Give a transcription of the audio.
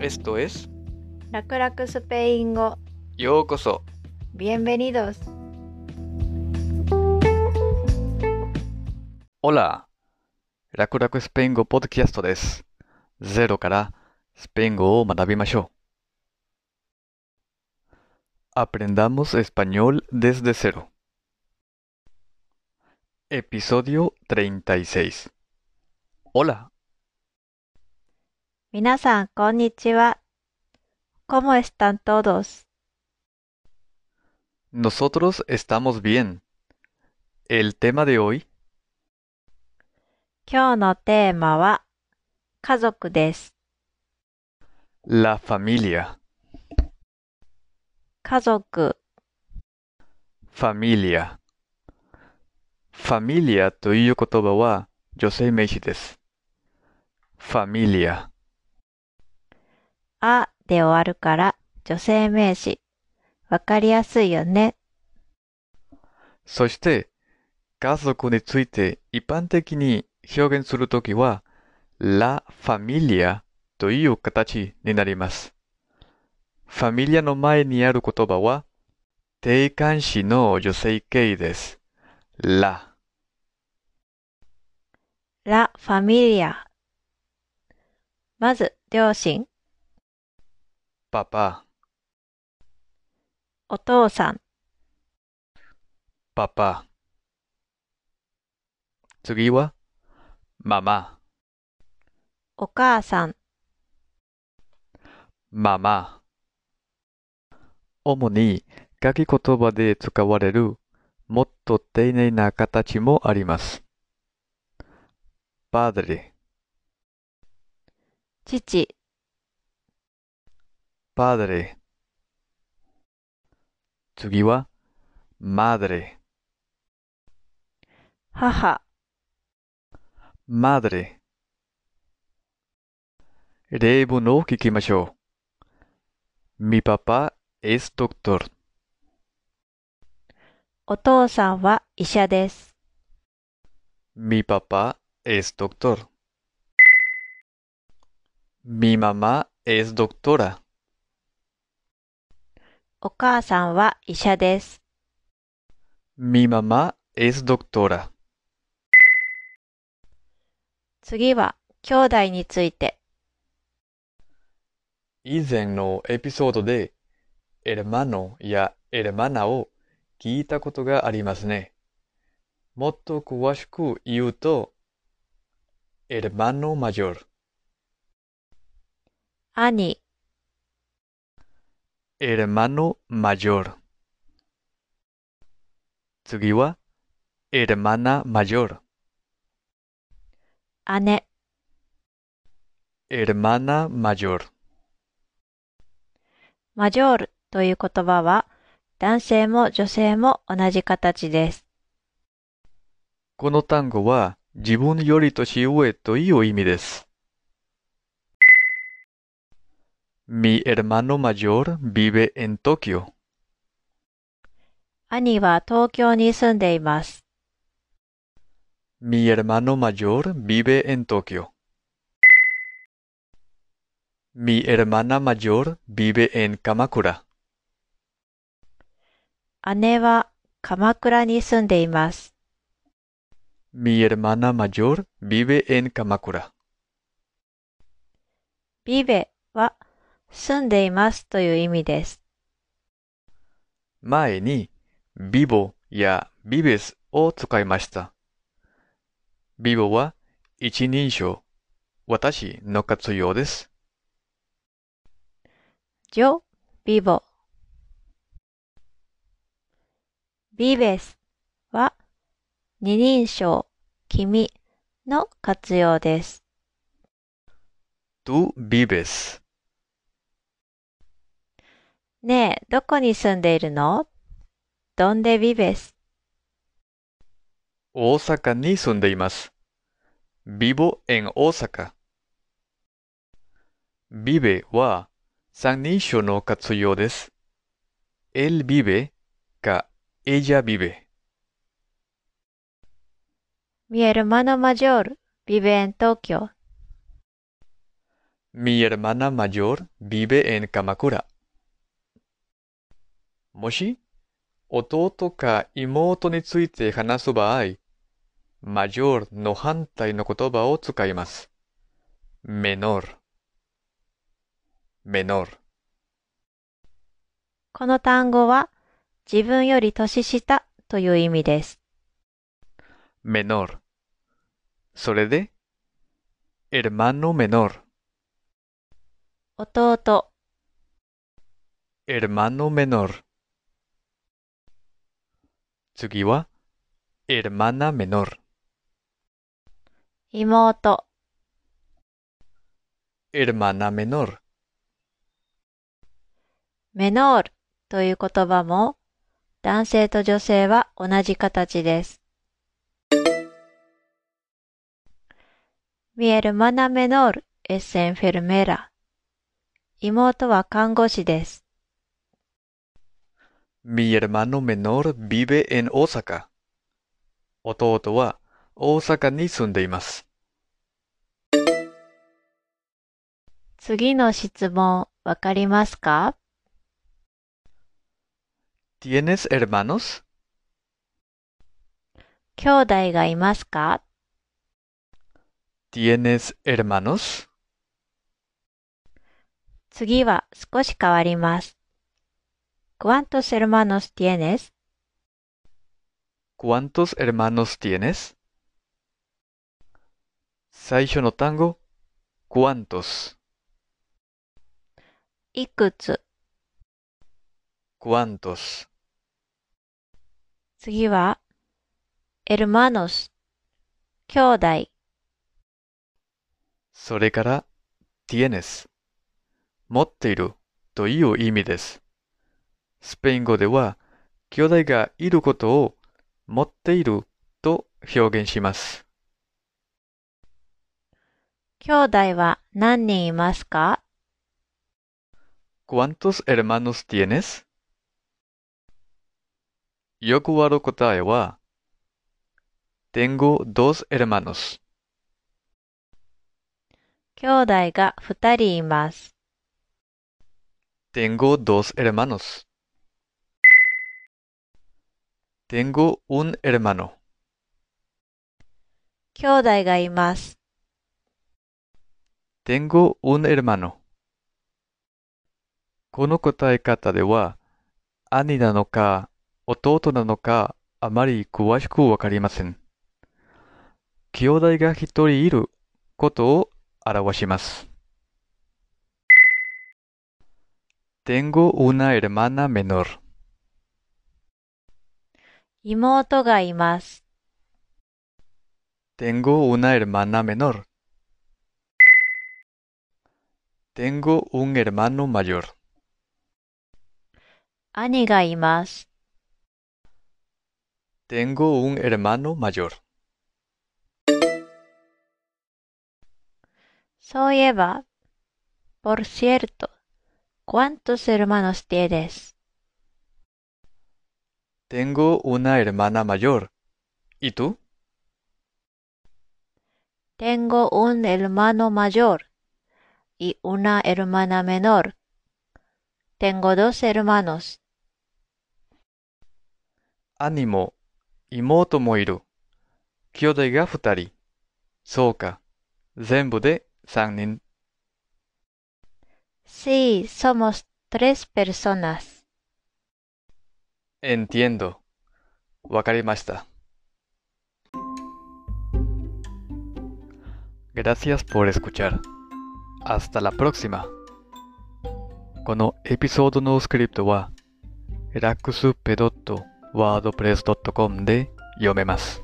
Esto es 楽々スペイン語 Yokoso. Bienvenidos Hola. 楽々スペイン語ポッドキャストです。ゼロからスペイン語を学びましょう。Aprendamos español desde cero. Episodio 36. Hola. 皆さんこんにちは ¿Cómo están todos? Nosotros estamos bien. El tema de hoy 今日のテーマは家族です。La familia. 家族、familia. familia という言葉は女性名詞です。familia。あで終わるから女性名詞。わかりやすいよね。そして、家族について一般的に表現するときは、la familia という形になります。familia の前にある言葉は、定冠詞の女性形です。la。ラ・ファミリア。まず、両親、papá、お父さん、papá。次は、mamá、お母さん、mamá。主に書き言葉で使われるもっと丁寧な形もあります。padre、父、padre。次は、madre、母、 madre。例文を聞きましょう。Mi papá es doctor. お父さんは医者です。 Mi papá es doctor. Mi mamá es doctora. お母さんは医者です。Mi mamá es doctora. 次は、兄弟について。以前のエピソードで、hermano や hermana を聞いたことがありますね。もっと詳しく言うと、hermano mayor、兄、hermano mayor。次は、hermana mayor、姉、hermana mayor。マジョールという言葉は、男性も女性も同じ形です。この単語は自分より年上という意味です。Mi hermano mayor vive en Tokio. 兄は東京に住んでいます。 Mi hermano mayor vive en Tokio. Mi hermana mayor vive en Kamakura. 姉は鎌倉に住んでいます。 Mi hermana mayor vive en Kamakura. ビベは 住んでいますという意味です。前に vivo や vives を使いました。vivo は一人称、私の活用です。ジョ、ビボ。ビベスは二人称、君の活用です。tú vives ねえ、どこに住んでいるのどんでビベス。大阪に住んでいます。vivo en 大阪。vive は三人称の活用です。él vive か ella vive。Mi hermano mayor vive en Tokio. Mi hermana mayor vive en Kamakura. もし、弟か妹について話す場合、mayor の反対の言葉を使います。menor, menor。この単語は自分より年下という意味です。menor。それで、hermano menor、弟、hermano menor。次は、hermana menor、妹、hermana menor。メノールという言葉も男性と女性は同じ形です。Mi hermana menor es enfermera. 妹は看護師です。Mi hermano menor vive en Osaka。弟は大阪に住んでいます。次の質問わかりますか ¿Tienes hermanos? 兄弟がいますか ¿Tienes hermanos? 次は少し変わります。¿Cuántos hermanos tienes? ¿Cuántos hermanos tienes? 最初の単語、¿cuántos? いくつ ¿Cuántos? 次は、hermanos、兄弟、それから、tienes 持っているという意味です。スペイン語では、兄弟がいることを持っていると表現します。兄弟は何人いますか ¿Cuántos hermanos tienes? よくある答えは、Tengo dos hermanos。兄弟が二人います。Tengo dos hermanos。Tengo un hermano。兄弟がいます。Tengo un hermano。この答え方では、兄なのか弟なのかあまり詳しくわかりません。兄弟が一人いることを表します。Tengo una hermana menor。妹がいます。 Tengo una hermana menor。Tengo un hermano mayor。兄がいます。 Tengo un hermano mayor。そういえば、por cierto, ¿cuántos hermanos tienes? Tengo una hermana mayor. ¿Y tú? Tengo un hermano mayor y una hermana menor. Tengo dos hermanos. 兄も妹もいる。兄弟が二人。そうか。全部で三人。Sí, somos tres personas. Entiendo. わかりました。Gracias por escuchar. Hasta la próxima. このエピソードのスクリプトは raxp.wordpress.com で読めます。